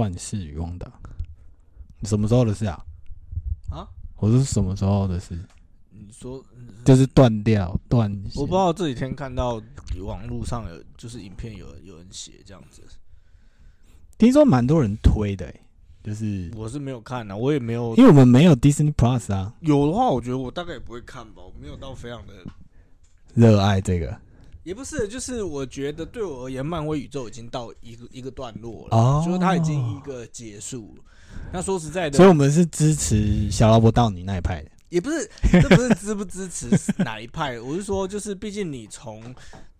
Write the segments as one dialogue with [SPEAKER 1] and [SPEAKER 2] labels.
[SPEAKER 1] 幻视与旺达，什么时候的事啊？
[SPEAKER 2] 啊？
[SPEAKER 1] 我是什么时候的事？
[SPEAKER 2] 你说，
[SPEAKER 1] 就是断掉断。
[SPEAKER 2] 我不知道这几天看到网络上有就是影片有有人写这样子，
[SPEAKER 1] 听说蛮多人推的、欸，就是
[SPEAKER 2] 我是没有看啊，我也没有
[SPEAKER 1] 因为我们没有 Disney Plus 啊，
[SPEAKER 2] 有的话，我觉得我大概也不会看吧，我没有到非常的，
[SPEAKER 1] 热爱这个
[SPEAKER 2] 也不是，就是我觉得对我而言，漫威宇宙已经到一个一个段落了，
[SPEAKER 1] 哦
[SPEAKER 2] 就是它已经一个结束了。那说实在的，
[SPEAKER 1] 所以我们是支持小劳勃到你那一派的。
[SPEAKER 2] 也不是，这不是支不支持哪一派，我是说，就是毕竟你从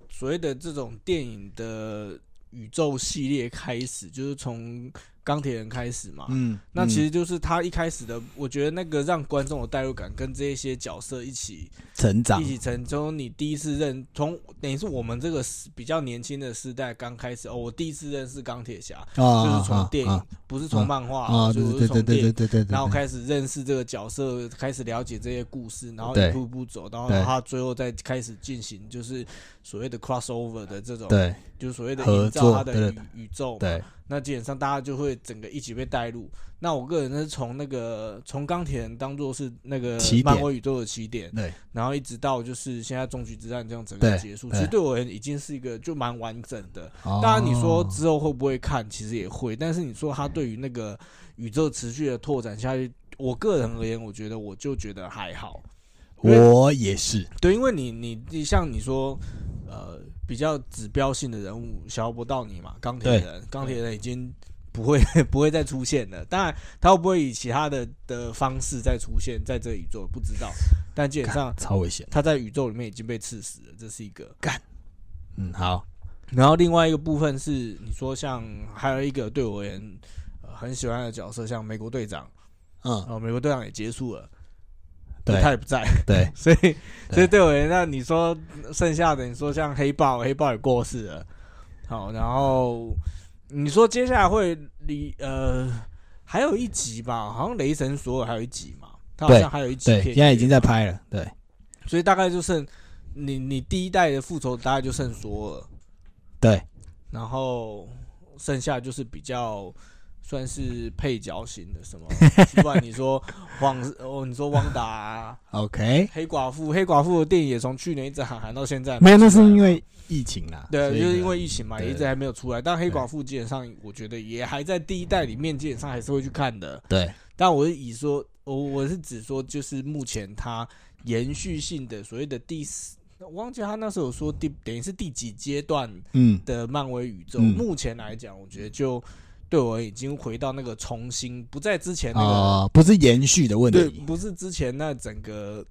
[SPEAKER 2] 所谓的这种电影的宇宙系列开始，就是从钢铁人开始嘛。
[SPEAKER 1] 嗯，
[SPEAKER 2] 那其
[SPEAKER 1] 嗯
[SPEAKER 2] 实就是他一开始的，我觉得那个让观众有代入感，跟这些角色一起
[SPEAKER 1] 成长。
[SPEAKER 2] 一起成，从你第一次认，从等于是我们这个时比较年轻的时代刚开始哦，我第一次认识钢铁侠，
[SPEAKER 1] 啊，
[SPEAKER 2] 就是从电影，
[SPEAKER 1] 啊
[SPEAKER 2] 不是从漫画，
[SPEAKER 1] 啊，
[SPEAKER 2] 就是从电影
[SPEAKER 1] 对对对，
[SPEAKER 2] 然后开始认识这个角色，开始了解这些故事，然后一步一步走，然后
[SPEAKER 1] 对。
[SPEAKER 2] 他最后再开始进行就是所谓的 crossover 的这种，
[SPEAKER 1] 对。
[SPEAKER 2] 就是所谓的
[SPEAKER 1] 合
[SPEAKER 2] 营造他的宇宇宙嘛。
[SPEAKER 1] 对。
[SPEAKER 2] 那基本上大家就会整个一起被带入。那我个人是从那个从钢铁人当做是那个漫威宇宙的起点，
[SPEAKER 1] 对
[SPEAKER 2] 然后一直到就是现在终局之战这样整个结束，其实对我而言已经是一个就蛮完整的。
[SPEAKER 1] 哦
[SPEAKER 2] 当然，你说之后会不会看，其实也会。但是你说他对于那个宇宙持续的拓展下去，我个人而言，我觉得我就觉得还好。
[SPEAKER 1] 我也是，
[SPEAKER 2] 对，因为你你你像你说，呃，比较指标性的人物，小罗伯道尼嘛，钢铁人，钢铁人已经不会 不会再出现了。当然，他会不会以其他的的方式再出现在这个宇宙，不知道。但基本上
[SPEAKER 1] 超危险。
[SPEAKER 2] 他在宇宙里面已经被刺死了，这是一个干。
[SPEAKER 1] 嗯，好，
[SPEAKER 2] 然后另外一个部分是，你说像还有一个对我而言、呃、很喜欢的角色，像美国队长，
[SPEAKER 1] 嗯，
[SPEAKER 2] 哦、美国队长也结束了，
[SPEAKER 1] 对
[SPEAKER 2] 他也不在，
[SPEAKER 1] 对，
[SPEAKER 2] 所以所以对我而言，那你说剩下的，你说像黑豹，黑豹也过世了，好，然后你说接下来会离呃还有一集吧，好像雷神索尔还有一集嘛，他好像还有一集
[SPEAKER 1] 现在已经在，拍了，对，
[SPEAKER 2] 所以大概就剩你你第一代的复仇大概就剩索尔，
[SPEAKER 1] 对，
[SPEAKER 2] 然后剩下就是比较算是配角型的什么，不然你说 汪哦，你说汪达、啊、
[SPEAKER 1] ，OK，
[SPEAKER 2] 黑寡妇，黑寡妇的电影也从去年一直喊喊到现在，
[SPEAKER 1] 没有，那是因为疫情啦，
[SPEAKER 2] 对，就是因为疫情嘛，也一直还没有出来。但黑寡妇基本上，我觉得也还在第一代里面，基本上还是会去看的。
[SPEAKER 1] 对。
[SPEAKER 2] 但我是以说，我我是指说，就是目前它延续性的所谓的第四，我忘记他那时候有说第等于是第几阶段
[SPEAKER 1] 嗯，
[SPEAKER 2] 的漫威宇宙。
[SPEAKER 1] 嗯。
[SPEAKER 2] 目前来讲，我觉得就对我已经回到那个重新不在之前那个、
[SPEAKER 1] 哦，不是延续的问
[SPEAKER 2] 对，
[SPEAKER 1] 题，
[SPEAKER 2] 不是之前那整个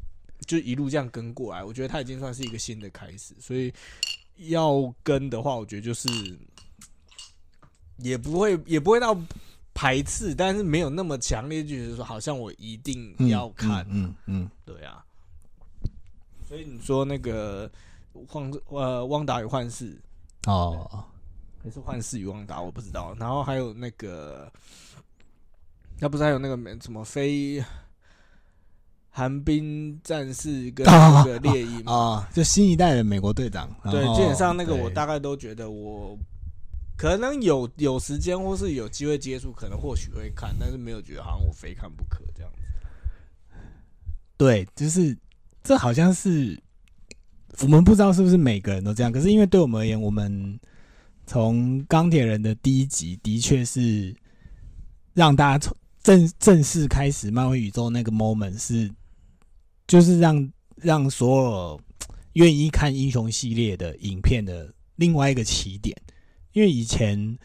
[SPEAKER 2] 就一路这样跟过来，我觉得他已经算是一个新的开始，所以要跟的话，我觉得就是也不会也不会到排斥，但是没有那么强烈，就是说好像我一定
[SPEAKER 1] 嗯
[SPEAKER 2] 要看，
[SPEAKER 1] 嗯嗯
[SPEAKER 2] 对啊。所以你说那个幻呃汪达与幻视，
[SPEAKER 1] 嗯，哦，
[SPEAKER 2] 还是幻视与汪达，我不知道。然后还有那个，那不是还有那个什么非寒冰战士跟 那个猎鹰吗？
[SPEAKER 1] 啊，就新一代的美国队长，
[SPEAKER 2] 对，基本上那个我大概都觉得我可能有有时间或是有机会接触，可能或许会看，但是没有觉得好像我非看不可这样子。
[SPEAKER 1] 对，就是这好像是我们不知道是不是每个人都这样，可是因为对我们而言，我们从钢铁人的第一集的确是让大家从正正式开始漫威宇宙那个 moment 是，就是让让所有愿意看英雄系列的影片的另外一个起点，因为以前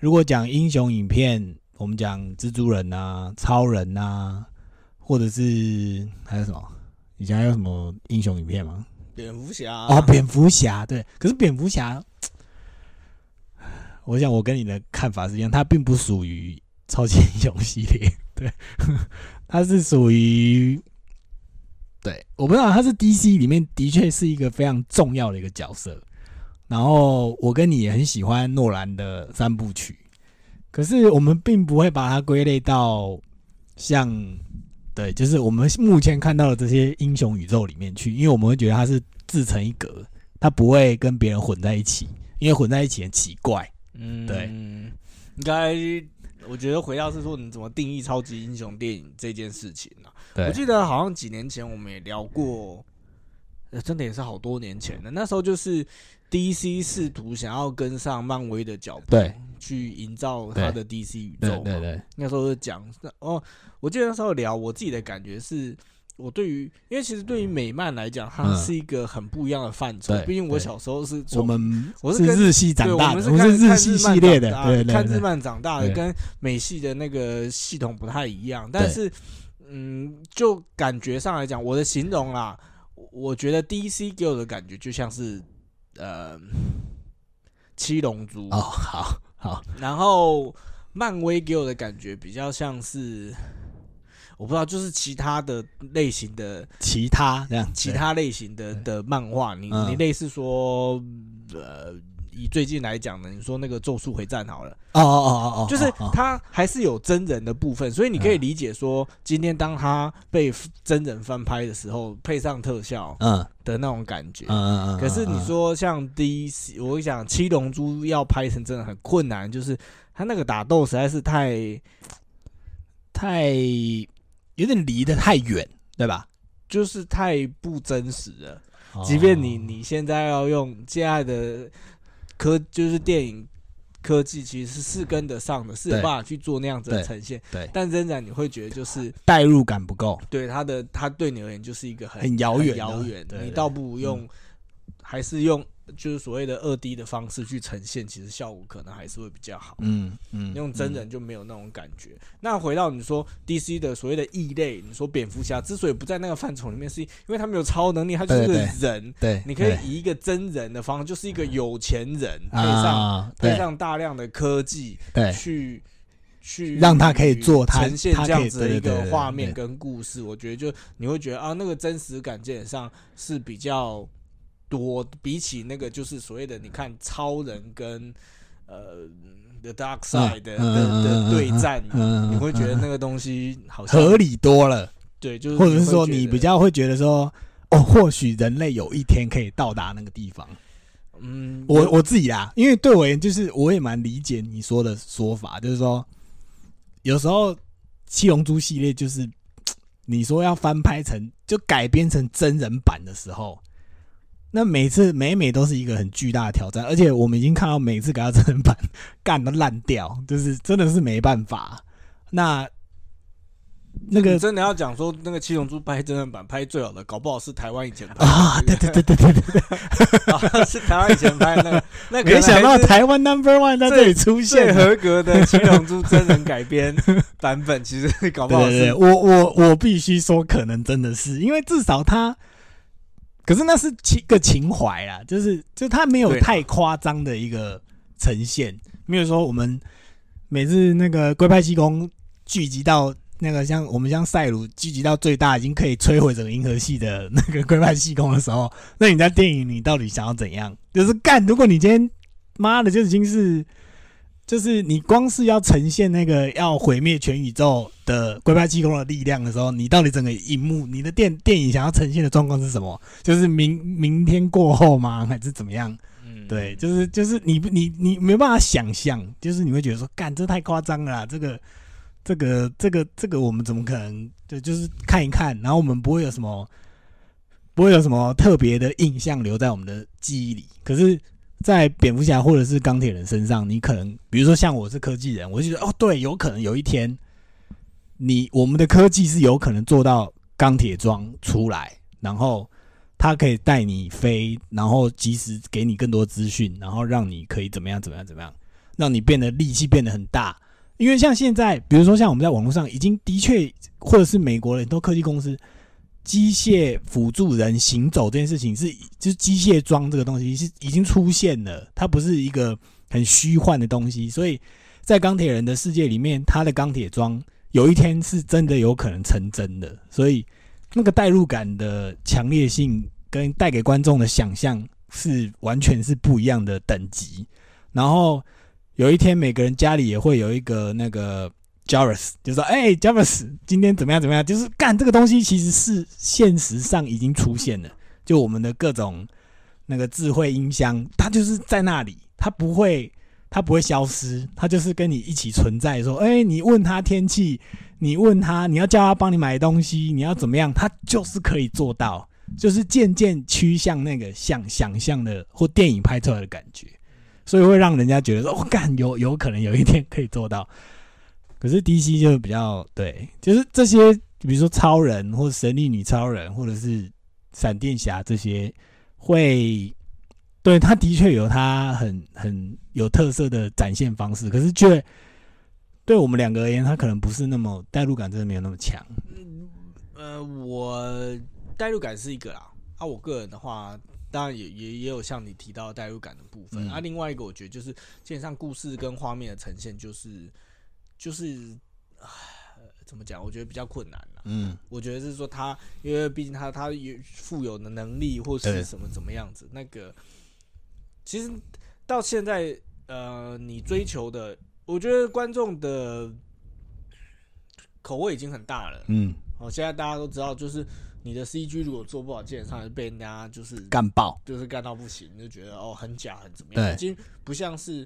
[SPEAKER 1] 如果讲英雄影片，我们讲蜘蛛人啊、超人啊。或者是还有什么？以前还有什么英雄影片吗？
[SPEAKER 2] 蝙蝠侠
[SPEAKER 1] 哦，蝙蝠侠对，可是蝙蝠侠，我想我跟你的看法是一样，它并不属于超级英雄系列，对，它是属于，对，我不知道他是 DC 里面的确是一个非常重要的一个角色。然后我跟你也很喜欢诺兰的三部曲，可是我们并不会把它归类到像。对，就是我们目前看到的这些英雄宇宙里面去，因为我们会觉得它是自成一格，它不会跟别人混在一起，因为混在一起很奇怪。
[SPEAKER 2] 嗯，
[SPEAKER 1] 对
[SPEAKER 2] 应该我觉得回到是说你怎么定义超级英雄电影这件事情啊？
[SPEAKER 1] 对
[SPEAKER 2] 我记得好像几年前我们也聊过，呃，真的也是好多年前的。那时候就是 DC 试图想要跟上漫威的脚步，
[SPEAKER 1] 对，
[SPEAKER 2] 去营造他的 DC 宇宙嘛。
[SPEAKER 1] 对对对，
[SPEAKER 2] 那时候就讲，哦，我记得那时候聊，我自己的感觉是。我对于，因为其实对于美漫来讲，它
[SPEAKER 1] 嗯
[SPEAKER 2] 是一个很不一样的范畴。毕竟我小时候是
[SPEAKER 1] 我们
[SPEAKER 2] 我是跟
[SPEAKER 1] 日系长，大的，
[SPEAKER 2] 我们是看看
[SPEAKER 1] 系系列的
[SPEAKER 2] 看日漫长大的，跟美系的那个系统不太一样。但是，嗯，就感觉上来讲，我的形容啦，我我觉得 DC 给我的感觉就像是呃七龙珠。
[SPEAKER 1] 哦，好好，
[SPEAKER 2] 然后漫威给我的感觉比较像是。我不知道，就是其他的类型的
[SPEAKER 1] 其他这样，
[SPEAKER 2] 其他类型的的漫画，你
[SPEAKER 1] 嗯。
[SPEAKER 2] 你类似说，呃，以最近来讲呢，你说那个《咒术回战》好了，
[SPEAKER 1] 哦哦哦哦哦，
[SPEAKER 2] 就是
[SPEAKER 1] 哦哦
[SPEAKER 2] 它还是有真人的部分，所以你可以
[SPEAKER 1] 嗯
[SPEAKER 2] 理解说，今天当他被真人翻拍的时候，配上特效
[SPEAKER 1] 嗯
[SPEAKER 2] 的那种感觉。
[SPEAKER 1] 嗯嗯嗯，
[SPEAKER 2] 可是你
[SPEAKER 1] 嗯
[SPEAKER 2] 说像 DC，我想《七龙珠》要拍成真的很困难，就是他那个打斗实在是太
[SPEAKER 1] 太有点离得太远，对吧？
[SPEAKER 2] 就是太不真实了。
[SPEAKER 1] 哦
[SPEAKER 2] 即便你你现在要用现在的科，就是电影科技，其实是跟得上的，是有办法去做那样子的呈现。
[SPEAKER 1] 对
[SPEAKER 2] 但仍然你会觉得，就是
[SPEAKER 1] 代入感不够，
[SPEAKER 2] 对他的他对你而言就是一个很
[SPEAKER 1] 很遥远的
[SPEAKER 2] 遥远。你倒不如用，还是用就是所谓的二 D 的方式去呈现，其实效果可能还是会比较好。
[SPEAKER 1] 嗯嗯，
[SPEAKER 2] 用真人就没有那种感觉。那回到你说 DC 的所谓的异类，你说蝙蝠侠之所以不在那个范畴里面，是因为他没有超能力，他就是个
[SPEAKER 1] 对
[SPEAKER 2] 人。
[SPEAKER 1] 对，
[SPEAKER 2] 你可以以一个真人的方式，就是一个有钱人，配上
[SPEAKER 1] 啊，
[SPEAKER 2] 配上大量的科技
[SPEAKER 1] 对
[SPEAKER 2] 去去
[SPEAKER 1] 让他可以做他
[SPEAKER 2] 呈现这样子的一个画面跟故事。我觉得就你会觉得啊，那个真实感基本上是比较多，比起那个就是所谓的你看超人跟呃 The Dark Side 的
[SPEAKER 1] 嗯
[SPEAKER 2] 的对战，
[SPEAKER 1] 嗯，
[SPEAKER 2] 你会觉得那
[SPEAKER 1] 个
[SPEAKER 2] 个东西好像
[SPEAKER 1] 合理多了，
[SPEAKER 2] 对，就是
[SPEAKER 1] 或者是说你比较会觉得说，哦，或许人类有一天可以到达那个地方。
[SPEAKER 2] 嗯，
[SPEAKER 1] 我我自己啦，因为对我而言，就是我也蛮理解你说的说法，就是说，有时候七龙珠系列就是 你说要翻拍成就改编成真人版的时候，那每次每每都是一个很巨大的挑战，而且我们已经看到每次给他真人版干都烂掉，就是真的是没办法。那那个
[SPEAKER 2] 真的要讲说那个七龙珠拍真人版拍最好的，搞不好是台湾以前拍的
[SPEAKER 1] 啊，对对对对对对对，
[SPEAKER 2] 是台湾以前拍的那个，那
[SPEAKER 1] 没想到台湾 Number One 在这里出现了。
[SPEAKER 2] 合格的七龙珠真人改编版本，其实搞不好是
[SPEAKER 1] 我我我必须说，可能真的是，因为至少他，可是那是情个情怀啦，就是就他没有太夸张的一个呈现，没有说我们每次那个龟派气功聚集到那个像我们像赛鲁聚集到最大，已经可以摧毁整个银河系的那个龟派气功的时候，那你在电影里到底想要怎样？就是干，如果你今天妈的就已经是。就是你光是要呈现那个要毁灭全宇宙的龟派气功的力量的时候，你到底整个荧幕，你的电电影想要呈现的状况是什么？就是明明天过后吗？还是怎么样？
[SPEAKER 2] 嗯
[SPEAKER 1] 对，就是就是你你你没办法想象，就是你会觉得说，干这太夸张了啦，这个这个这个这个我们怎么可能？对，就是看一看，然后我们不会有什么不会有什么特别的印象留在我们的记忆里。可是，在蝙蝠侠或者是钢铁人身上，你可能比如说像我是科技人，我就觉得哦，对，有可能有一天，你我们的科技是有可能做到钢铁装出来，然后它可以带你飞，然后及时给你更多资讯，然后让你可以怎么样怎么样怎么样，让你变得力气变得很大。因为像现在，比如说像我们在网络上已经的确，或者是美国人都科技公司，机械辅助人行走这件事情是，就是机械装这个东西是已经出现了，它不是一个很虚幻的东西，所以在钢铁人的世界里面，他的钢铁装有一天是真的有可能成真的，所以那个代入感的强烈性跟带给观众的想象是完全是不一样的等级。然后有一天，每个人家里也会有一个那个 Jarvis，就说：“哎、j a r v i s 今天怎么样怎么样？”就是干这个东西，其实是现实上已经出现了。就我们的各种那个智慧音箱，它就是在那里，它不会它不会消失，它就是跟你一起存在。说，哎、你问他天气，你问他，你要叫他帮你买东西，你要怎么样，他就是可以做到，就是渐渐趋向那个想想象的或电影拍出来的感觉，所以会让人家觉得说，我、干有有可能有一天可以做到。可是 DC 就比较对，就是这些，比如说超人或者神力女超人，或者是闪电侠这些，会对他的确有他很很有特色的展现方式，可是却对我们两个而言，他可能不是那么代入感，真的没有那么强。
[SPEAKER 2] 呃，我代入感是一个啦，啊，我个人的话，当然也也也有像你提到代入感的部分、
[SPEAKER 1] 嗯
[SPEAKER 2] 啊。另外一个，我觉得就是基本上故事跟画面的呈现，就是就是，唉怎么讲？我觉得比较困难啦。
[SPEAKER 1] 嗯
[SPEAKER 2] 我觉得是说他，因为毕竟他他有富有的能力或是什么怎么样子，那个其实到现在，呃，你追求的，我觉得观众的口味已经很大了。
[SPEAKER 1] 嗯，
[SPEAKER 2] 哦，现在大家都知道，就是你的 CG 如果做不好，基本上是被人家就是
[SPEAKER 1] 干爆。
[SPEAKER 2] 就是干到不行，就觉得哦很假很怎么样，已经不像是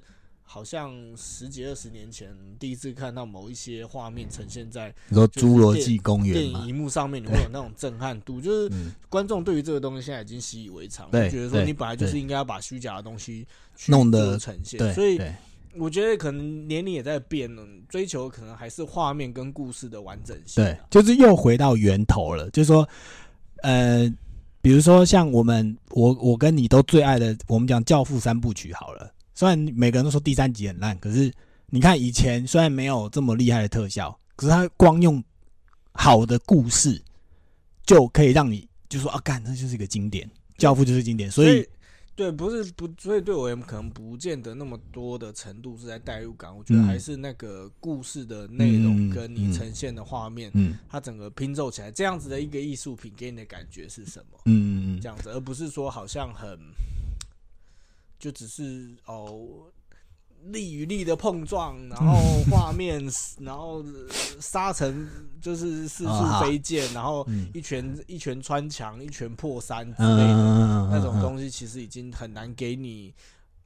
[SPEAKER 2] 好像十几二十年前第一次看到某一些画面呈现在
[SPEAKER 1] 你说《侏罗纪公园
[SPEAKER 2] 电》影？荧幕上面，你会有那种震撼度，就是
[SPEAKER 1] 嗯，
[SPEAKER 2] 观众对于这个东西现在已经习以为常，
[SPEAKER 1] 对
[SPEAKER 2] 就觉得说你本来就是应该要把虚假的东西去
[SPEAKER 1] 弄得
[SPEAKER 2] 呈现，
[SPEAKER 1] 对，
[SPEAKER 2] 所以我觉得可能年龄也在变了，追求可能还是画面跟故事的完整性啊。
[SPEAKER 1] 对，就是又回到源头了，就是说，呃，比如说像我们，我我跟你都最爱的，我们讲《教父》三部曲好了。虽然每个人都说第三集很烂，可是你看以前虽然没有这么厉害的特效，可是他光用好的故事就可以让你就说啊，干，这就是一个经典，《教父》就是经典，所以
[SPEAKER 2] 对，不是不，所以对我而言可能不见得那么多的程度是在代入感，我觉得
[SPEAKER 1] 嗯。
[SPEAKER 2] 还是那个故事的内容
[SPEAKER 1] 嗯
[SPEAKER 2] 跟你
[SPEAKER 1] 嗯
[SPEAKER 2] 呈现的画面，
[SPEAKER 1] 嗯。
[SPEAKER 2] 它整个拼凑起来，这样子的一个艺术品给你的感觉是什么？
[SPEAKER 1] 嗯嗯。
[SPEAKER 2] 这样子，而不是说好像很就只是哦力与力的碰撞，然后画面，然后呃沙尘就是四处
[SPEAKER 1] 啊
[SPEAKER 2] 飞溅，然后
[SPEAKER 1] 嗯
[SPEAKER 2] 一拳一拳穿墙，一拳破山之
[SPEAKER 1] 嗯
[SPEAKER 2] 类的。
[SPEAKER 1] 嗯
[SPEAKER 2] 那种东西其实已经很难给你，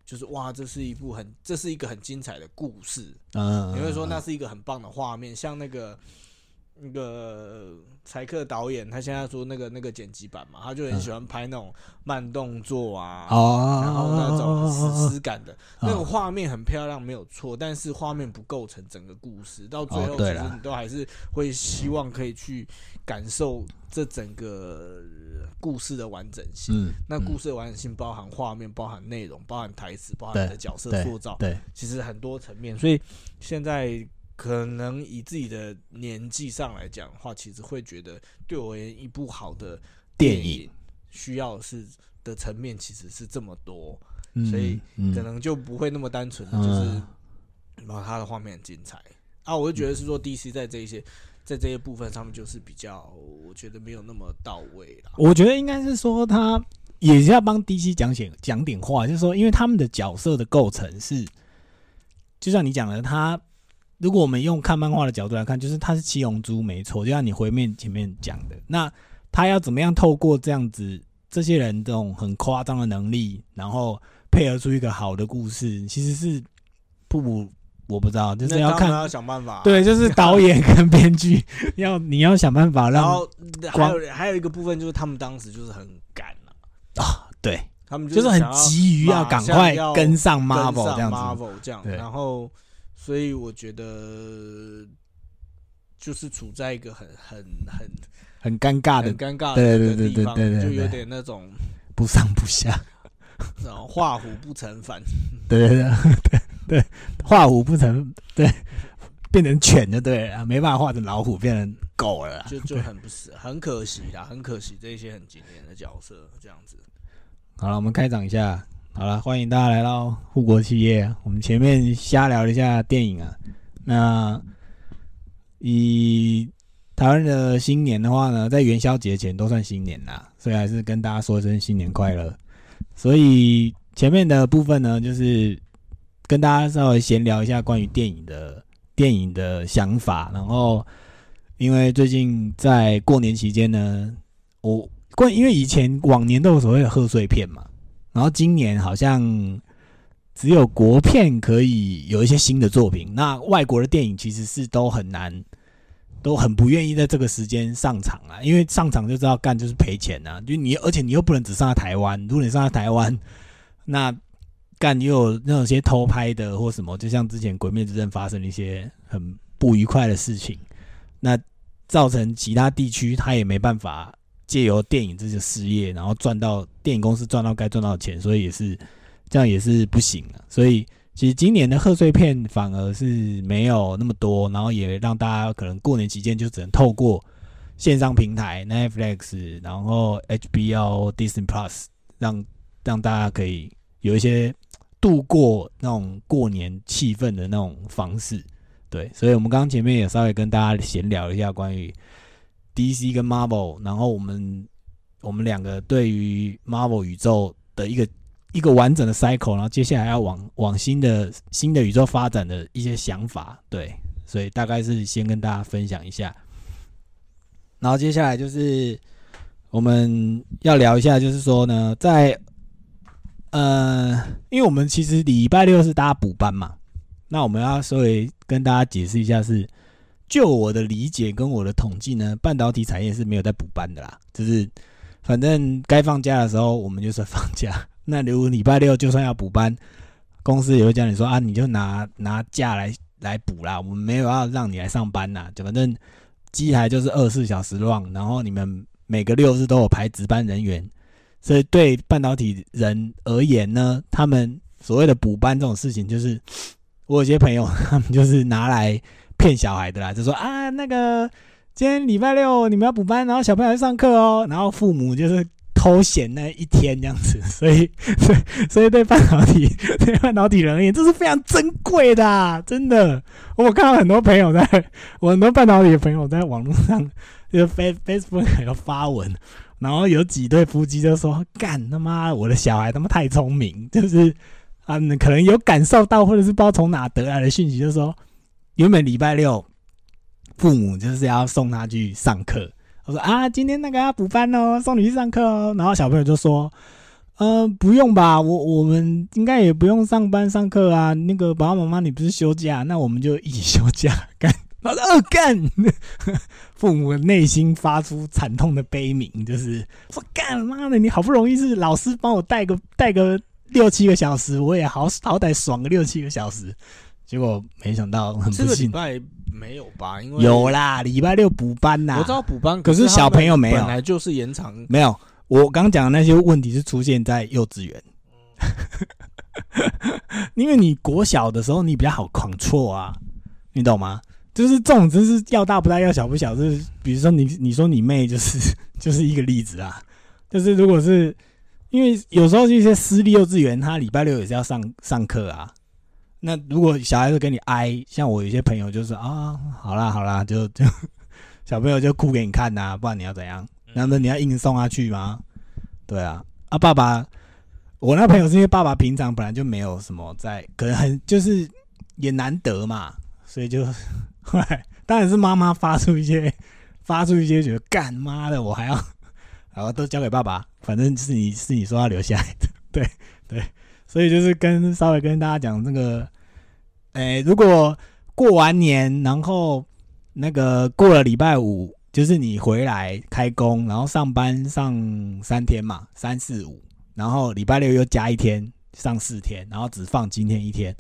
[SPEAKER 2] 就是哇，这是一部很，这是一个很精彩的故事。
[SPEAKER 1] 嗯，
[SPEAKER 2] 你会说那是一个很棒的画面，像那个那个柴克导演，他现在说那个那个剪辑版嘛，他就很喜欢拍那种慢动作啊，
[SPEAKER 1] 哦，
[SPEAKER 2] 然后那种史诗感的，
[SPEAKER 1] 哦
[SPEAKER 2] 那种画面很漂亮，没有错，但是画面不构成整个故事，到最后其实你都还是会希望可以去感受这整个故事的完整性。
[SPEAKER 1] 嗯，
[SPEAKER 2] 那故事的完整性包含画面、包含内容、包含台词、包含你的角色塑造，
[SPEAKER 1] 对，
[SPEAKER 2] 其实很多层面。所以现在可能以自己的年纪上来讲的话，其实会觉得对我而言，一部好的
[SPEAKER 1] 电
[SPEAKER 2] 影
[SPEAKER 1] 影
[SPEAKER 2] 需要是的层面其实是这么多，
[SPEAKER 1] 嗯
[SPEAKER 2] 所以
[SPEAKER 1] 嗯
[SPEAKER 2] 可能就不会那么单纯的就是，然后它的画面很精彩啊，我就觉得是说 DC 在这一些。在这些部分上面，就是比较，我觉得没有那么到位啦。
[SPEAKER 1] 我觉得应该是说他也是要帮 DC 讲点讲点话，就是说，因为他们的角色的构成是，就像你讲的，他如果我们用看漫画的角度来看，就是他是七龙珠没错，就像你回面前面讲的，那他要怎么样透过这样子这些人这种很夸张的能力，然后配合出一个好的故事，其实是不我不知道，就是要看
[SPEAKER 2] 要想办法啊、
[SPEAKER 1] 对，就是导演跟编剧要你要想办法让
[SPEAKER 2] 然后还有还有一个部分就是他们当时就是很赶啊，
[SPEAKER 1] 啊，对，
[SPEAKER 2] 他们
[SPEAKER 1] 就是很急于要赶快跟上 Marvel
[SPEAKER 2] 上
[SPEAKER 1] 这样子。
[SPEAKER 2] Marvel 这样，然后所以我觉得就是处在一个很很很
[SPEAKER 1] 很尴尬的
[SPEAKER 2] 很尴尬
[SPEAKER 1] 对对对对对对
[SPEAKER 2] 就有点那种
[SPEAKER 1] 不上不下，
[SPEAKER 2] 然后画虎不成反，
[SPEAKER 1] 对对对对对，画虎不成，对，变成犬就对了，没办法画成老虎，变成狗了。
[SPEAKER 2] 就就很不是很可惜啦，很可惜这些很经典的角色这样子。
[SPEAKER 1] 好了，我们开场一下。好了，欢迎大家来到护国企业。我们前面瞎聊了一下电影啊。那以台湾的新年的话呢，在元宵节前都算新年啦，所以还是跟大家说一声新年快乐。所以前面的部分呢，就是跟大家稍微闲聊一下关于电影的电影的想法。然后，因为最近在过年期间呢，我关因为以前往年都有所谓的贺岁片嘛，然后今年好像只有国片可以有一些新的作品，那外国的电影其实是都很难，都很不愿意在这个时间上场啊，因为上场就知道干就是赔钱啊，就你而且你又不能只上在台湾，如果你上在台湾，那干又有那种些偷拍的或什么，就像之前《鬼灭之刃》发生一些很不愉快的事情，那造成其他地区他也没办法借由电影这些事业，然后赚到电影公司赚到该赚到的钱，所以也是。这样也是不行的，所以其实今年的贺岁片反而是没有那么多，然后也让大家可能过年期间就只能透过线上平台 Netflix，然后 HBO、Disney Plus，让让大家可以有一些度过那种过年气氛的那种方式。对，所以我们刚刚前面也稍微跟大家闲聊一下关于 DC 跟 Marvel，然后我们我们两个对于 Marvel 宇宙的一个。一个完整的 cycle，然后接下来要往往新的新的宇宙发展的一些想法，对，所以大概是先跟大家分享一下。然后接下来就是我们要聊一下，就是说呢，在呃，因为我们其实礼拜六是大家补班嘛，那我们要稍微跟大家解释一下，是就我的理解跟我的统计呢，半导体产业是没有在补班的啦，就是反正该放假的时候我们就是放假。那如果礼拜六就算要补班，公司也会叫你说啊，你就拿拿假来来补啦。我们没有要让你来上班呐，反正机台就是二十四小时 run，然后你们每个六日都有排值班人员，所以对半导体人而言呢，他们所谓的补班这种事情，就是我有些朋友他们就是拿来骗小孩的啦，就说啊，那个今天礼拜六你们要补班，然后小朋友要上课哦，然后父母就是。偷闲那一天这样子，所以，所以，所以对半导体，对半导体人而言，这是非常珍贵的，真的。我看到很多朋友在，我很多半导体的朋友在网络上，就 Face Facebook 有发文，然后有几对夫妻就说：“干他妈，我的小孩他妈太聪明，就是啊，可能有感受到，或者是不知道从哪得来的讯息，就说，原本礼拜六父母就是要送他去上课。”我说啊，今天那个要补班哦，送你去上课哦。然后小朋友就说：“呃，不用吧，我我们应该也不用上班上课啊。那个爸爸妈妈，你不是休假，那我们就一起休假干。”他说：“二干。”父母内心发出惨痛的悲鸣，就是说：“干妈的，你好不容易是老师帮我带个带个六七个小时，我也好好歹爽个六七个小时。”结果没想到，很不幸。
[SPEAKER 2] 没有吧？因为
[SPEAKER 1] 有啦，礼拜六补班呐。
[SPEAKER 2] 我知道补班，
[SPEAKER 1] 可是小朋友没有，
[SPEAKER 2] 本来就是延长。
[SPEAKER 1] 没有，我刚讲的那些问题是出现在幼稚园。因为你国小的时候你比较好狂错啊，你懂吗？就是这种，真是要大不大，要小不小，就是比如说你，你说你妹就是 就是一个例子啊。就是如果是因为有时候一些私立幼稚园，他礼拜六也是要上上课啊。那如果小孩子跟你哀，像我有些朋友就是啊，好啦好啦，就 就小朋友就哭给你看呐，不然你要怎样？难道你要硬送他去吗？对啊，啊爸爸，我那朋友是因为爸爸平常本来就没有什么在，可能很就是也难得嘛，所以就 后来当然是妈妈发出一些 发出一些觉得干妈的，我还要然后都交给爸爸，反正是你是你说要留下来的，对对。所以就是跟稍微跟大家讲这个，诶，如果过完年，然后那个过了礼拜五，就是你回来开工，然后上班上三天嘛，三四五，然后礼拜六又加一天上四天，然后只放今天一天，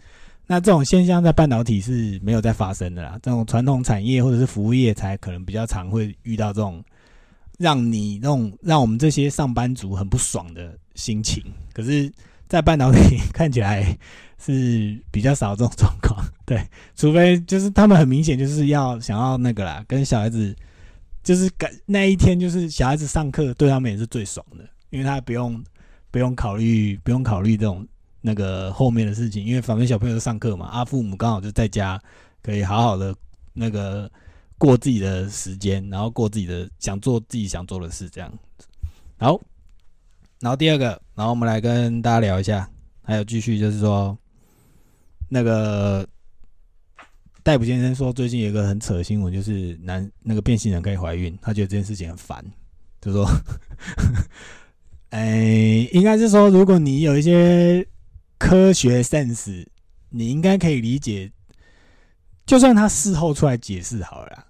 [SPEAKER 1] 那这种现象在半导体是没有在发生的啦。这种传统产业或者是服务业才可能比较常会遇到这种让你那种让我们这些上班族很不爽的心情，可是。在半导体 看起来是比较少这种状况，对，除非就是他们很明显就是要想要那个啦，跟小孩子就是赶那一天就是小孩子上课对他们也是最爽的，因为他不用不用考虑不用考虑这种那个后面的事情，因为反正小朋友上课嘛，啊父母刚好就在家可以好好的那个过自己的时间，然后过自己的想做自己想做的事这样子，好。然后第二个，然后我们来跟大家聊一下，还有继续就是说，那个戴普先生说最近有一个很扯的新闻，就是男那个变性人可以怀孕，他觉得这件事情很烦，就说，哎，应该是说如果你有一些科学 sense，你应该可以理解。就算他事后出来解释好了，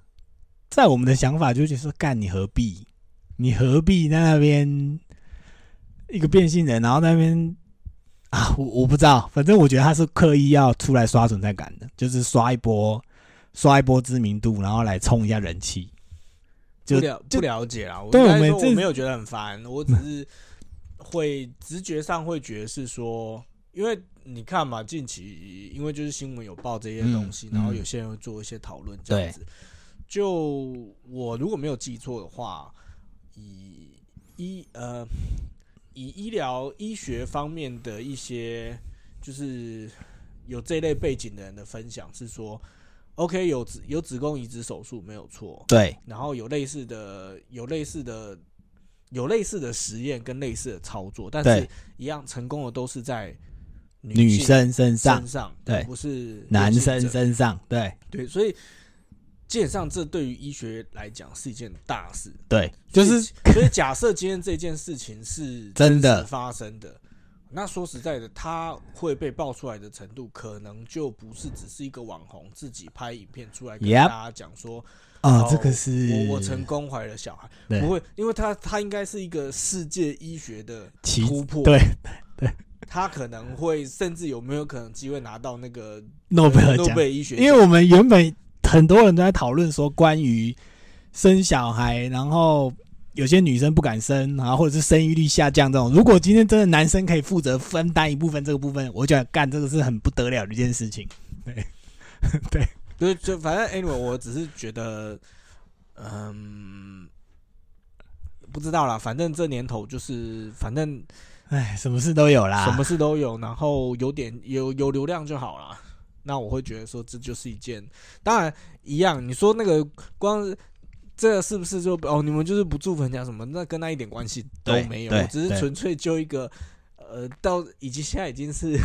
[SPEAKER 1] 在我们的想法就觉得说，干你何必？你何必在那边一个变性人，然后那边 啊？我我不知道，反正我觉得他是刻意要出来刷存在感的，就是刷一波，刷一波知名度，然后来冲一下人气。就
[SPEAKER 2] 不了
[SPEAKER 1] 就
[SPEAKER 2] 不了解啦，我
[SPEAKER 1] 对
[SPEAKER 2] 应该说
[SPEAKER 1] 我们
[SPEAKER 2] 我没有觉得很烦，我只是会直觉上会觉得是说，因为你看嘛，近期因为就是新闻有报这些东西，
[SPEAKER 1] 嗯嗯
[SPEAKER 2] 然后有些人会做一些讨论这样子。就我如果没有记错的话，以一呃以医疗医学方面的一些就是有这类背景的人的分享是说，OK 有子有子宫移植手术没有错，
[SPEAKER 1] 对
[SPEAKER 2] 然后有类似的有类似的有类似的实验跟类似的操作，但是一样成功的都是在
[SPEAKER 1] 女
[SPEAKER 2] 性
[SPEAKER 1] 生身上
[SPEAKER 2] 身，上，
[SPEAKER 1] 对
[SPEAKER 2] 不是
[SPEAKER 1] 男生身上，对
[SPEAKER 2] 对，所以基本上这对于医学来讲是一件大事。
[SPEAKER 1] 对，就是
[SPEAKER 2] 所以 假设今天这件事情是
[SPEAKER 1] 真的。
[SPEAKER 2] 发生的，那说实在的，他会被爆出来的程度，可能就不是只是一个网红自己拍影片出来跟大家讲说
[SPEAKER 1] 啊，
[SPEAKER 2] 哦
[SPEAKER 1] 这个是
[SPEAKER 2] 我我成功怀了小孩，不会，因为他他应该是一个世界医学的
[SPEAKER 1] 奇
[SPEAKER 2] 突破，
[SPEAKER 1] 对对。
[SPEAKER 2] 他可能会甚至有没有可能机会拿到那个
[SPEAKER 1] 诺贝尔
[SPEAKER 2] 诺贝，尔医学奖，
[SPEAKER 1] 因为我们原本很多人都在讨论说关于生小孩，然后有些女生不敢生，然后或者是生育率下降这种。如果今天真的男生可以负责分担一部分这个部分，我觉得干这个是很不得了的一件事情。对，
[SPEAKER 2] 对，就就反正 anyway，我只是觉得，嗯，不知道啦，反正这年头就是反正
[SPEAKER 1] 哎，什么事都有啦。
[SPEAKER 2] 什么事都有，然后有点有有流量就好啦。那我会觉得说，这就是一件，当然一样。你说那个光是这个是不是就哦，你们就是不祝福人家什么？那跟那一点关系都没有，只是纯粹就一个呃，到已经现在已经是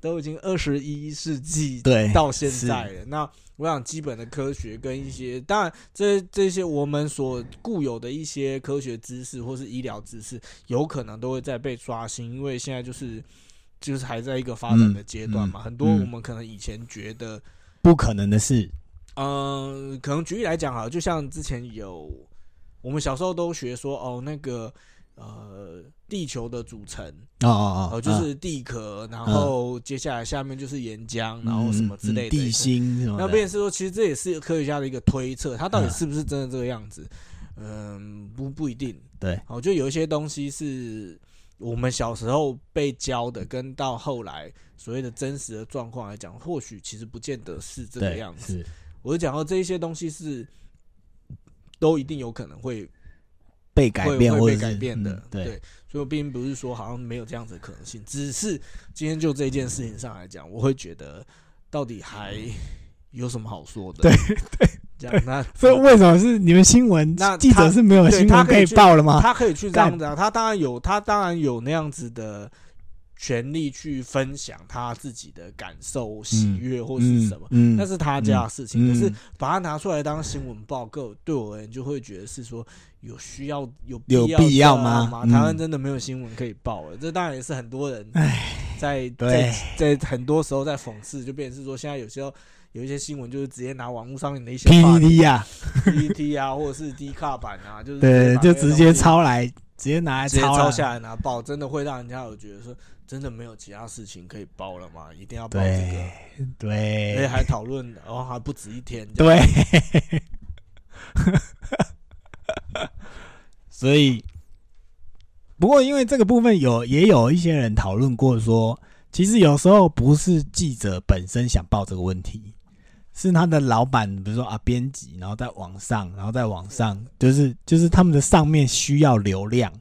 [SPEAKER 2] 都已经二十一世纪
[SPEAKER 1] 对
[SPEAKER 2] 到现在了。那我想基本的科学跟一些，当然这这些我们所固有的一些科学知识或是医疗知识，有可能都会在被刷新，因为现在就是就是还在一个发展的阶段嘛。
[SPEAKER 1] 嗯嗯
[SPEAKER 2] 很多
[SPEAKER 1] 嗯
[SPEAKER 2] 我们可能以前觉得，
[SPEAKER 1] 不可能的事。
[SPEAKER 2] 嗯、可能举例来讲哈，就像之前有我们小时候都学说哦，那个呃地球的组成。
[SPEAKER 1] 哦哦
[SPEAKER 2] 哦，就是地壳，然后接下来下面就是岩浆，然后什么之类的
[SPEAKER 1] 嗯地。心。
[SPEAKER 2] 那便是说，其实这也是科学家的一个推测，它到底
[SPEAKER 1] 嗯
[SPEAKER 2] 是不是真的这个样子？嗯，不不一定。
[SPEAKER 1] 对，
[SPEAKER 2] 哦，就有一些东西是我们小时候被教的，跟到后来所谓的真实的状况来讲，或许其实不见得是这个样子。我就讲到这一些东西是都一定有可能会
[SPEAKER 1] 被改
[SPEAKER 2] 变会被
[SPEAKER 1] 变或者
[SPEAKER 2] 改变的
[SPEAKER 1] 嗯，对
[SPEAKER 2] 所以我并不是说好像没有这样子的可能性，只是今天就这件事情上来讲，我会觉得到底还有什么好说的？
[SPEAKER 1] 对
[SPEAKER 2] 对，这样那
[SPEAKER 1] 所以为什么是你们新闻
[SPEAKER 2] 那
[SPEAKER 1] 记者是没有新闻可以报了吗？
[SPEAKER 2] 他可以去这样子啊，他当然有，他当然有那样子的权利去分享他自己的感受、喜悦或是什么。
[SPEAKER 1] 嗯，
[SPEAKER 2] 那是他家的事情，
[SPEAKER 1] 嗯
[SPEAKER 2] 可是把它拿出来当新闻报告，对我而言就会觉得是说有需要有
[SPEAKER 1] 有必要吗
[SPEAKER 2] 吗？台湾
[SPEAKER 1] 嗯
[SPEAKER 2] 真的没有新闻可以报了，这当然也是很多人在在在很多时候在讽刺，就变成是说现在有些候有一些新闻就是直接拿网络上面的一些
[SPEAKER 1] PPT 啊
[SPEAKER 2] ，PPT 啊，或者是 D 卡版啊，就是
[SPEAKER 1] 对，就直接抄来，直接拿来抄了
[SPEAKER 2] 抄下来拿报，真的会让人家有觉得说，真的没有其他事情可以报了吗？一定要报这个，
[SPEAKER 1] 对。对
[SPEAKER 2] 而且还讨论，然后还不止一天。
[SPEAKER 1] 对，所以不过因为这个部分有也有一些人讨论过说，其实有时候不是记者本身想报这个问题，是他的老板，比如说啊编辑，然后在网上，然后在网上，就是就是他们的上面需要流量，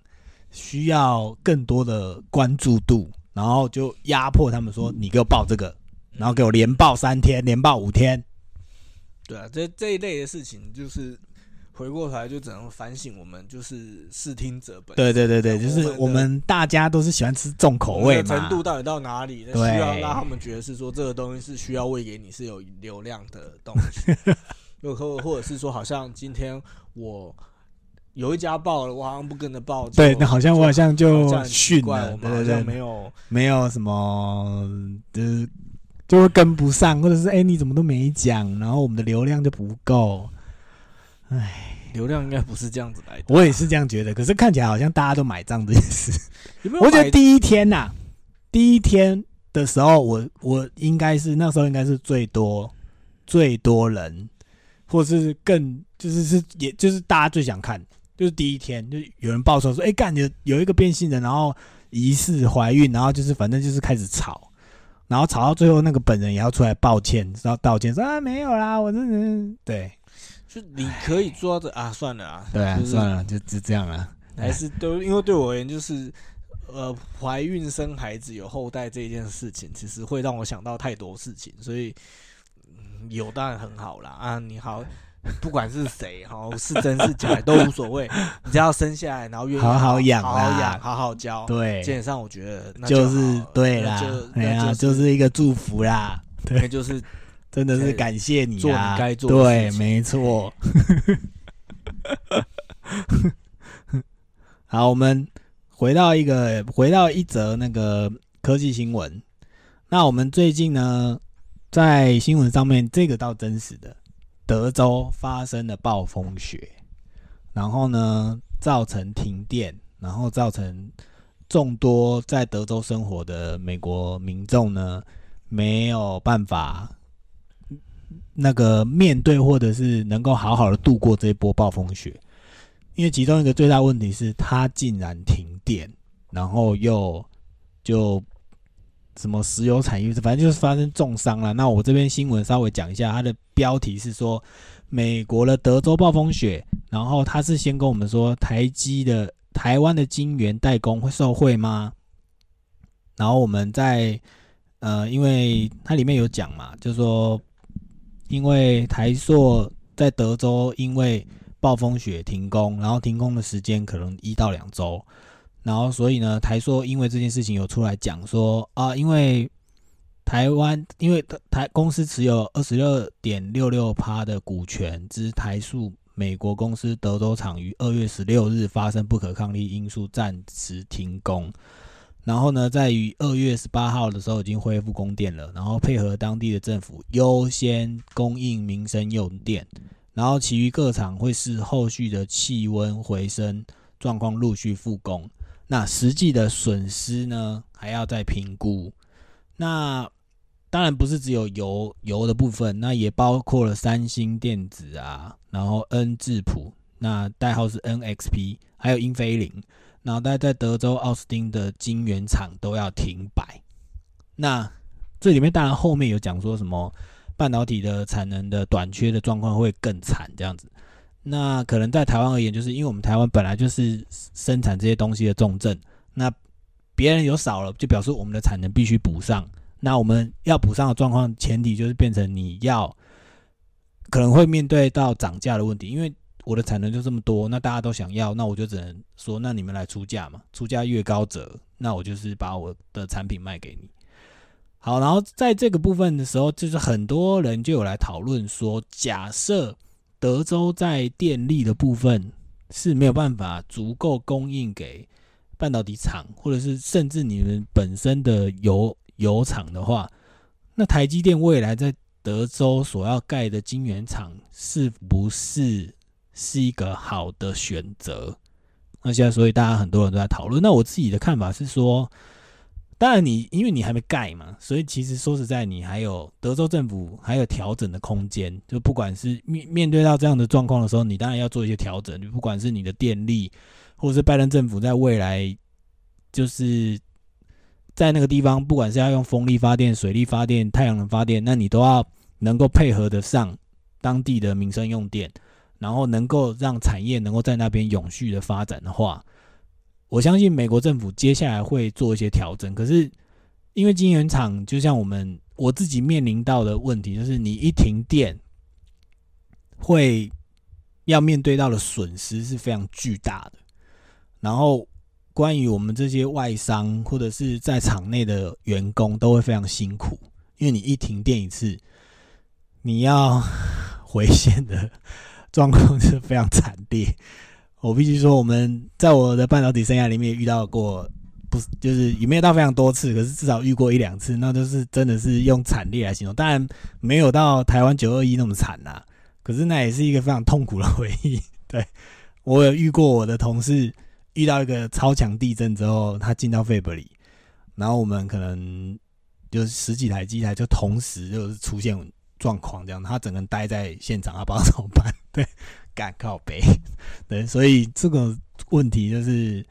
[SPEAKER 1] 需要更多的关注度，然后就压迫他们说你给我报这个，然后给我连报三天，连报五天。
[SPEAKER 2] 对啊，这这一类的事情，就是回过头来就只能反省我们就是视听者本身
[SPEAKER 1] 对对对对，就是我们大家都是喜欢吃重口味
[SPEAKER 2] 程度到底到哪里？那需要让他们觉得是说这个东西是需要喂给你是有流量的东西，又或或者是说好像今天我有一家爆了，我好像不跟着爆。
[SPEAKER 1] 对，那好像我好像就
[SPEAKER 2] 这样很奇
[SPEAKER 1] 训了，
[SPEAKER 2] 我们好像没有。
[SPEAKER 1] 没有什么，就是就会跟不上，或者是哎、你怎么都没讲，然后我们的流量就不够。
[SPEAKER 2] 流量应该不是这样子来的。
[SPEAKER 1] 我也是这样觉得，可是看起来好像大家都买账这件事。
[SPEAKER 2] 有没有
[SPEAKER 1] 我觉得第一天呐、第一天的时候，我我应该是那时候应该是最多最多人，或是更就是是也就是大家最想看，就是第一天就有人爆出来说，哎、干有有一个变性人，然后疑似怀孕，然后就是反正就是开始吵。然后吵到最后，那个本人也要出来抱歉，然后道歉说啊没有啦，我真的对
[SPEAKER 2] 就你可以做到这啊，算了啊，
[SPEAKER 1] 对啊，
[SPEAKER 2] 就是
[SPEAKER 1] 算了，就就这样了。
[SPEAKER 2] 还是都因为对我而言，就是呃，怀孕生孩子有后代这件事情，其实会让我想到太多事情，所以、嗯、有当然很好啦啊，你好。不管是谁哈，是真是假都无所谓，你只要生下来，然后愿意
[SPEAKER 1] 好好养
[SPEAKER 2] 好好养，好好教。
[SPEAKER 1] 对
[SPEAKER 2] 基，本上我觉得那
[SPEAKER 1] 就
[SPEAKER 2] 就是
[SPEAKER 1] 对啦
[SPEAKER 2] 那就，
[SPEAKER 1] 哎呀，
[SPEAKER 2] 那
[SPEAKER 1] 就是一个祝福啦。
[SPEAKER 2] 对就是
[SPEAKER 1] 真的是感谢你
[SPEAKER 2] 做你
[SPEAKER 1] 啊！
[SPEAKER 2] 该做的
[SPEAKER 1] 对，没错。好，我们回到一个，回到一则那个科技新闻。那我们最近呢，在新闻上面，这个倒真实的，德州发生了暴风雪，然后呢，造成停电，然后造成众多在德州生活的美国民众呢，没有办法那个面对，或者是能够好好的度过这一波暴风雪。因为其中一个最大问题是，它竟然停电，然后又就什么石油产业，反正就是发生重伤了。那我这边新闻稍微讲一下，它的标题是说美国的德州暴风雪，然后他是先跟我们说台积的台湾的晶圆代工会受贿吗？然后我们在呃，因为它里面有讲嘛，就说因为台塑在德州因为暴风雪停工，然后停工的时间可能一到两周，然后所以呢，台塑因为这件事情有出来讲说啊，因为台湾因为台公司持有二十六点六六趴的股权之台塑美国公司德州厂于二月十六日发生不可抗力因素暂时停工。然后呢，在于二月十八号的时候已经恢复供电了，然后配合当地的政府优先供应民生用电，然后其余各厂会视后续的气温回升状况陆续复工。那实际的损失呢，还要再评估。那当然不是只有油油的部分，那也包括了三星电子啊，然后 N 智浦，那代号是 NXP，还有英飞凌。脑袋在德州奥斯汀的晶圆厂都要停摆。那这里面当然后面有讲说什么半导体的产能的短缺的状况会更惨这样子。那可能在台湾而言，就是因为我们台湾本来就是生产这些东西的重镇，那别人有少了，就表示我们的产能必须补上。那我们要补上的状况，前提就是变成你要可能会面对到涨价的问题，因为我的产能就这么多，那大家都想要，那我就只能说，那你们来出价嘛，出价越高者，那我就是把我的产品卖给你。好，然后在这个部分的时候，就是很多人就有来讨论说，假设德州在电力的部分是没有办法足够供应给半导体厂，或者是甚至你们本身的油油厂的话，那台积电未来在德州所要盖的晶圆厂是不是是一个好的选择？那现在，所以大家很多人都在讨论。那我自己的看法是说，当然你因为你还没盖嘛，所以其实说实在，你还有德州政府还有调整的空间。就不管是面面对到这样的状况的时候，你当然要做一些调整。你不管是你的电力，或者是拜登政府在未来就是在那个地方，不管是要用风力发电、水力发电、太阳能发电，那你都要能够配合得上当地的民生用电，然后能够让产业能够在那边永续的发展的话，我相信美国政府接下来会做一些调整。可是因为晶圆厂，就像我们我自己面临到的问题，就是你一停电，会要面对到的损失是非常巨大的。然后关于我们这些外商或者是在场内的员工都会非常辛苦，因为你一停电一次，你要回线的状况是非常惨烈。我必须说，我们在我的半导体生涯里面遇到过，不是就是也没有到非常多次，可是至少遇过一两次，那都是真的是用惨烈来形容。当然没有到台湾九二一那么惨呐，可是那也是一个非常痛苦的回忆。对我有遇过我的同事遇到一个超强地震之后，他进到肺部里，然后我们可能就是十几台机台就同时就是出现问题状况这样，他整个待在现场，他不知道怎么办。对。干靠背，对，所以这个问题就是，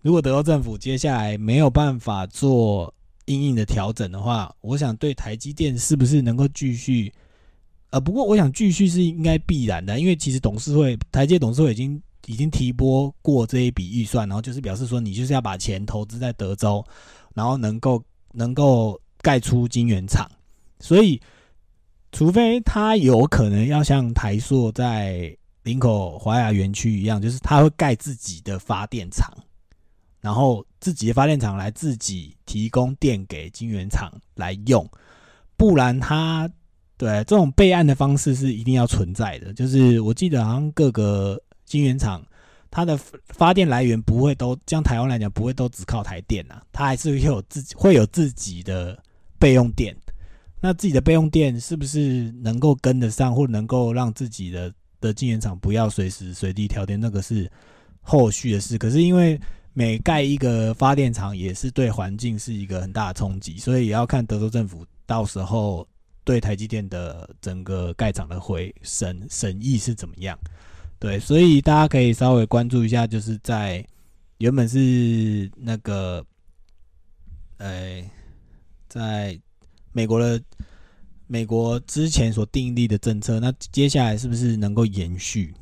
[SPEAKER 1] 如果德州政府接下来没有办法做硬硬的调整的话，我想对台积电是不是能够继续？呃，不过我想继续是应该必然的，因为其实董事会台积董事会已经已经提拨过这一笔预算，然后就是表示说你就是要把钱投资在德州，然后能够能够盖出晶圆厂，所以除非他有可能要像台塑在。林口华雅园区一样，就是他会盖自己的发电厂，然后自己的发电厂来自己提供电给晶圆厂来用，不然他对这种备案的方式是一定要存在的。就是我记得好像各个晶圆厂，它的发电来源不会都像台湾来讲，不会都只靠台电呐，它还是会有自己会有自己的备用电。那自己的备用电是不是能够跟得上，或能够让自己的？的晶圆厂不要随时随地调电，那个是后续的事。可是因为每盖一个发电厂，也是对环境是一个很大的冲击，所以也要看德州政府到时候对台积电的整个盖厂的回审审议是怎么样。对，所以大家可以稍微关注一下，就是在原本是那个，呃，在美国的。美国之前所订立的政策，那接下来是不是能够延续？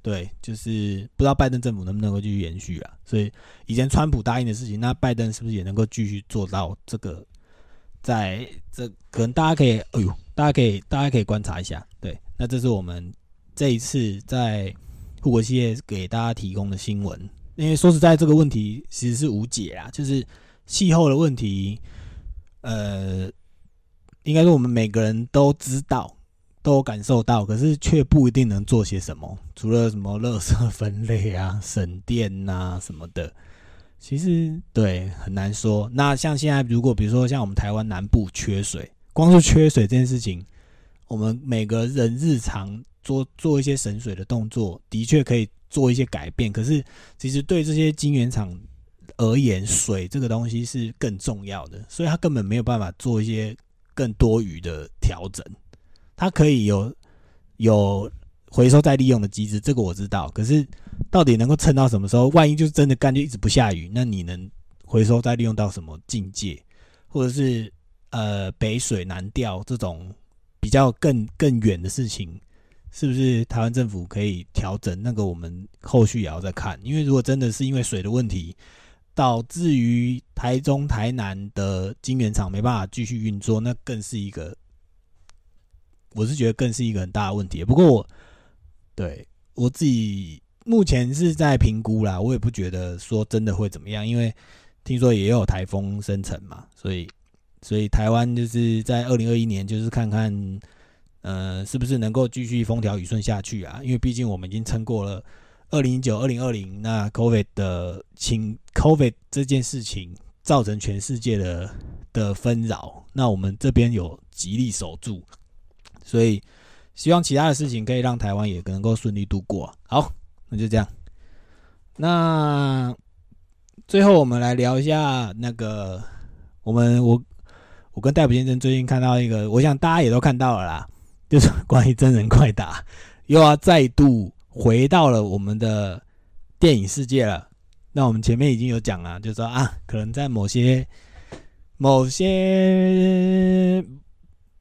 [SPEAKER 1] 对，就是不知道拜登政府能不能够继续延续啊？所以以前川普答应的事情，那拜登是不是也能够继续做到这个？在这可能大家可以，哎呦，大家可以，大家可以观察一下。对，那这是我们这一次在护国系列给大家提供的新闻。因为说实在，这个问题其实是无解啊，就是气候的问题，呃。应该说，我们每个人都知道，都感受到，可是却不一定能做些什么。除了什么垃圾分类啊、省电呐什么的，其实对很难说。那像现在，如果比如说像我们台湾南部缺水，光是缺水这件事情，我们每个人日常做做一些省水的动作，的确可以做一些改变。可是，其实对这些晶圆厂而言，水这个东西是更重要的，所以他根本没有办法做一些。更多余的调整，它可以有有回收再利用的机制，这个我知道。可是到底能够撑到什么时候？万一就是真的干就一直不下雨，那你能回收再利用到什么境界？或者是呃北水南调这种比较更更远的事情，是不是台湾政府可以调整？那个我们后续也要再看。因为如果真的是因为水的问题，导致于台中、台南的晶圆厂没办法继续运作，那更是一个，我是觉得更是一个很大的问题。不过我对我自己目前是在评估啦，我也不觉得说真的会怎么样，因为听说也有台风生成嘛，所以所以台湾就是在二零二一年就是看看，呃，是不是能够继续风调雨顺下去啊？因为毕竟我们已经撑过了。二零一九、二零二零，那 COVID 的情 COVID 这件事情造成全世界的的纷扰，那我们这边有极力守住，所以希望其他的事情可以让台湾也能够顺利度过。好，那就这样。那最后我们来聊一下那个我们我我跟戴普先生最近看到一个，我想大家也都看到了啦，就是关于真人快打又要再度。回到了我们的电影世界了。那我们前面已经有讲了，就说啊，可能在某些、某些、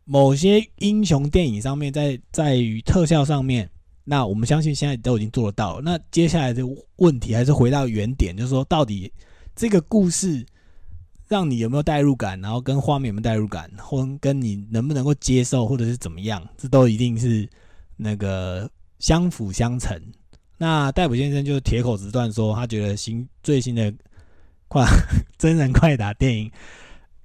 [SPEAKER 1] 某些英雄电影上面，在在于特效上面，那我们相信现在都已经做得到。那接下来的问题还是回到原点，就是说，到底这个故事让你有没有代入感，然后跟画面有没有代入感，或跟你能不能够接受，或者是怎么样，这都一定是那个。相辅相成。那戴普先生就铁口直断说，他觉得新最新的快 真人快打电影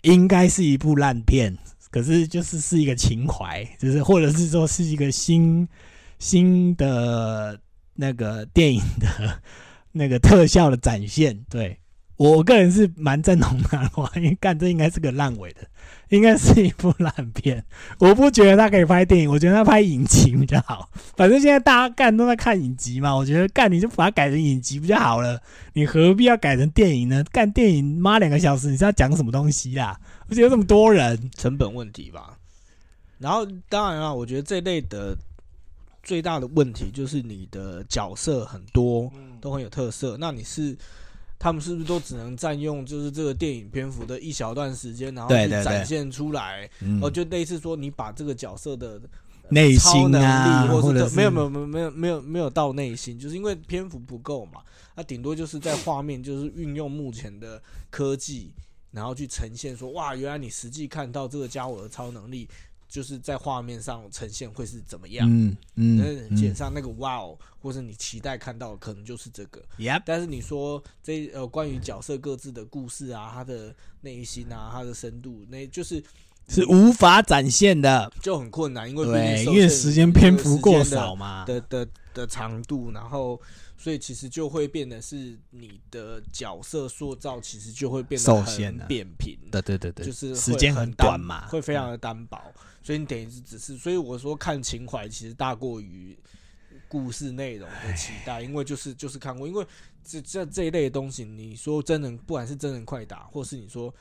[SPEAKER 1] 应该是一部烂片，可是就是是一个情怀，就是或者是说是一个新新的那个电影的 那个特效的展现，对我个人是蛮赞同他的话，因为干这应该是个烂尾的，应该是一部烂片。我不觉得他可以拍电影，我觉得他拍影集比较好。反正现在大家干都在看影集嘛，我觉得干你就把它改成影集不就好了。你何必要改成电影呢？干电影妈两个小时，你是要讲什么东西啦？而且有这么多人，
[SPEAKER 2] 成本问题吧。然后当然了，我觉得这类的最大的问题就是你的角色很多，都很有特色。那你是他们是不是都只能占用就是这个电影篇幅的一小段时间，然后去展现出来？
[SPEAKER 1] 嗯
[SPEAKER 2] 哦，就类似说你把这个角色的
[SPEAKER 1] 内心
[SPEAKER 2] 能
[SPEAKER 1] 啊，
[SPEAKER 2] 力，或
[SPEAKER 1] 者
[SPEAKER 2] 没有没有没有没有没有没有到内心，就是因为篇幅不够嘛。那顶多就是在画面，就是运用目前的科技，然后去呈现说，哇，原来你实际看到这个家伙的超能力，就是在画面上呈现会是怎么样。
[SPEAKER 1] 嗯嗯
[SPEAKER 2] 那
[SPEAKER 1] 嗯
[SPEAKER 2] 减上那个哇哦，或者你期待看到的可能就是这个。
[SPEAKER 1] ，Yep，
[SPEAKER 2] 但是你说这呃关于角色各自的故事啊，他的内心啊，他的深度，那就是
[SPEAKER 1] 是无法展现的。
[SPEAKER 2] 就很困难，因为毕
[SPEAKER 1] 对，因为时间篇幅过少嘛。
[SPEAKER 2] 的的的长度，然后所以其实就会变得是你的角色塑造，其实就会变得很扁平，
[SPEAKER 1] 对对对对，
[SPEAKER 2] 就是
[SPEAKER 1] 时间
[SPEAKER 2] 很
[SPEAKER 1] 短嘛，
[SPEAKER 2] 会非常的单薄，所以你等于是只是，所以我说看情怀其实大过于故事内容的期待，因为就是就是看过，因为这这这一类的东西，你说真人，不管是真人快打，或是你说。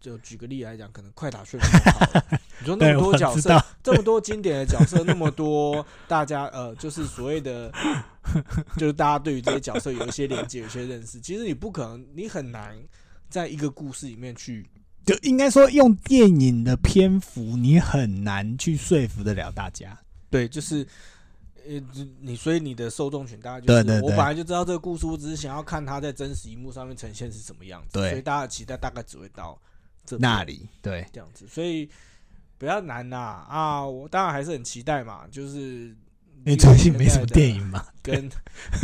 [SPEAKER 2] 就举个例来讲，可能快打旋风好了，你说那，么多角色，这么多经典的角色，那么多大家呃，就是所谓的，就是大家对于这些角色有一些连接，有一些认识。其实你不可能，你很难在一个故事里面去，
[SPEAKER 1] 就应该说用电影的篇幅，你很难去说服得了大家。
[SPEAKER 2] 对，就是呃，就你所以你的受众群大概就是，
[SPEAKER 1] 对对对。
[SPEAKER 2] 我本来就知道这个故事，我只是想要看它在真实荧幕上面呈现是什么样子，
[SPEAKER 1] 对。
[SPEAKER 2] 所以大家的期待大概只会到这
[SPEAKER 1] 那里对，
[SPEAKER 2] 这样子，所以比较难呐啊我当然还是很期待嘛，就是
[SPEAKER 1] 因为最近没什么电影嘛。
[SPEAKER 2] 跟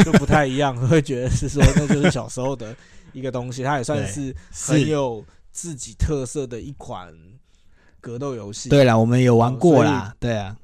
[SPEAKER 2] 就不太一样，会觉得是说那就是小时候的一个东西，它也算是很
[SPEAKER 1] 是，
[SPEAKER 2] 有自己特色的一款格斗游戏。
[SPEAKER 1] 对了，我们有玩过
[SPEAKER 2] 哦
[SPEAKER 1] 啦，对啊，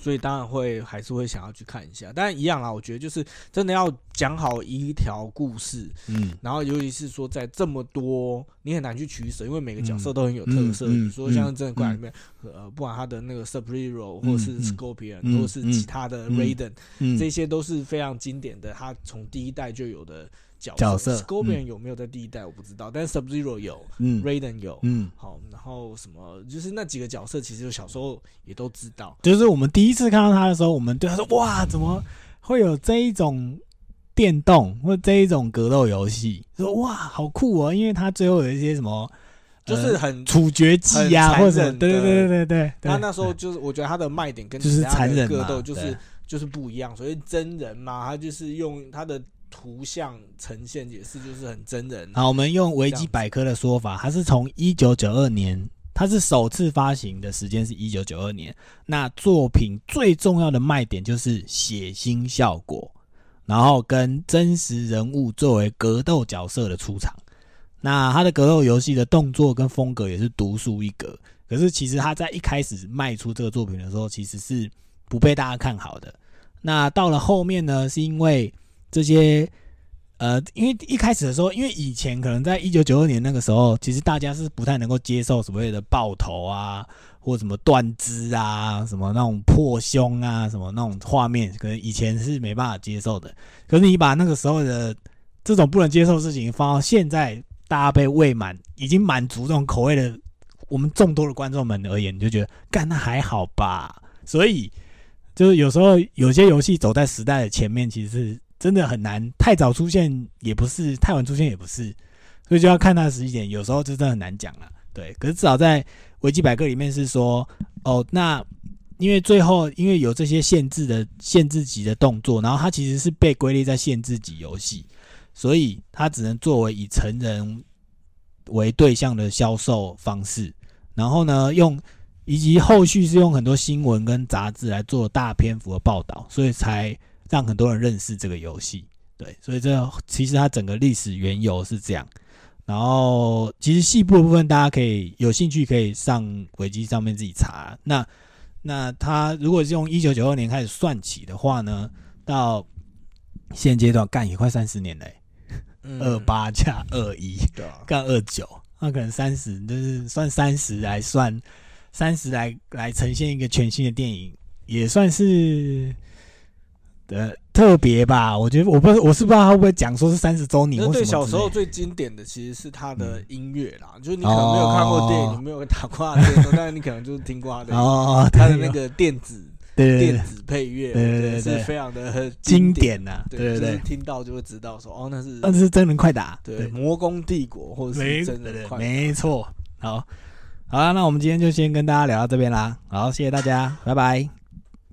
[SPEAKER 2] 所以当然会还是会想要去看一下。但一样啦，我觉得就是真的要讲好一条故事，
[SPEAKER 1] 嗯，
[SPEAKER 2] 然后尤其是说在这么多，你很难去取舍，因为每个角色
[SPEAKER 1] 嗯
[SPEAKER 2] 都很有特色。
[SPEAKER 1] 嗯嗯
[SPEAKER 2] 你说像
[SPEAKER 1] 嗯
[SPEAKER 2] 真的怪里面，呃，不管他的那个 Sub Zero 或是
[SPEAKER 1] 嗯
[SPEAKER 2] Scorpion，、
[SPEAKER 1] 嗯
[SPEAKER 2] 或是其他的
[SPEAKER 1] 嗯
[SPEAKER 2] Raiden，、
[SPEAKER 1] 嗯，
[SPEAKER 2] 这些都是非常经典的，他从第一代就有的角
[SPEAKER 1] 角色
[SPEAKER 2] Scorpion
[SPEAKER 1] 嗯
[SPEAKER 2] 有没有在第一代我不知道，但是 Sub Zero 有、
[SPEAKER 1] 嗯
[SPEAKER 2] Raiden 有。
[SPEAKER 1] 嗯，
[SPEAKER 2] 好，然后什么，就是那几个角色，其实我小时候也都知道。
[SPEAKER 1] 就是我们第一次看到他的时候，我们对他说：“哇，怎么会有这一种电动或这一种格斗游戏？”说：“哇，好酷哦！”因为他最后有一些什么，
[SPEAKER 2] 就是很，
[SPEAKER 1] 处决技啊，或者对对对对对对，
[SPEAKER 2] 他那时候就是我觉得他的卖点跟
[SPEAKER 1] 就是
[SPEAKER 2] 其他的
[SPEAKER 1] 残忍
[SPEAKER 2] 格斗就是就是不一样，所以真人嘛，他就是用他的图像呈现也是就是很真人。
[SPEAKER 1] 好，我们用维基百科的说法，它是从一九九二年，它是首次发行的时间是一九九二年。那作品最重要的卖点就是血腥效果，然后跟真实人物作为格斗角色的出场。那它的格斗游戏的动作跟风格也是独树一格。可是其实他在一开始卖出这个作品的时候，其实是不被大家看好的。那到了后面呢，是因为这些呃，因为一开始的时候，因为以前可能在一九九二年那个时候，其实大家是不太能够接受所谓的爆头啊，或什么断肢啊，什么那种破胸啊，什么那种画面，可能以前是没办法接受的。可是你把那个时候的这种不能接受的事情放到现在，大家被喂满，已经满足这种口味的我们众多的观众们而言，你就觉得干那还好吧。所以就是有时候有些游戏走在时代的前面，其实是真的很难。太早出现也不是，太晚出现也不是，所以就要看它的时间点。有时候就真的很难讲了。对，可是至少在维基百科里面是说，哦，那因为最后因为有这些限制的限制级的动作，然后它其实是被归类在限制级游戏，所以它只能作为以成人为对象的销售方式。然后呢，用以及后续是用很多新闻跟杂志来做大篇幅的报道，所以才让很多人认识这个游戏。对，所以这其实它整个历史缘由是这样。然后其实细部的部分，大家可以有兴趣可以上维基上面自己查。那那它如果是用一九九二年开始算起的话呢，到现阶段干也快三十年嘞、
[SPEAKER 2] 嗯
[SPEAKER 1] 二八加二一
[SPEAKER 2] 对啊，
[SPEAKER 1] 干二九，那可能三十就是算三十来算，三十来来呈现一个全新的电影，也算是呃特别吧。我觉得我不知道我是不知道他会不会讲说是三十周年
[SPEAKER 2] 那
[SPEAKER 1] 或什么
[SPEAKER 2] 对小时候最经典的其实是他的
[SPEAKER 1] 嗯
[SPEAKER 2] 音乐啦，就是你可能没有看过电影，
[SPEAKER 1] 哦
[SPEAKER 2] 你没有打过他的电动，但是你可能就是听过他的
[SPEAKER 1] 哦，
[SPEAKER 2] 他的那个电子
[SPEAKER 1] 对
[SPEAKER 2] 电子配乐，
[SPEAKER 1] 对对对对
[SPEAKER 2] 是非常的
[SPEAKER 1] 经
[SPEAKER 2] 典。
[SPEAKER 1] 典呐、
[SPEAKER 2] 对
[SPEAKER 1] 对对
[SPEAKER 2] 就是，听到就会知道说，哦，那是
[SPEAKER 1] 那是真人快打，
[SPEAKER 2] 对魔宫帝国或者是真人快打
[SPEAKER 1] 没错。好，好啦，那我们今天就先跟大家聊到这边啦。好，谢谢大家，拜拜。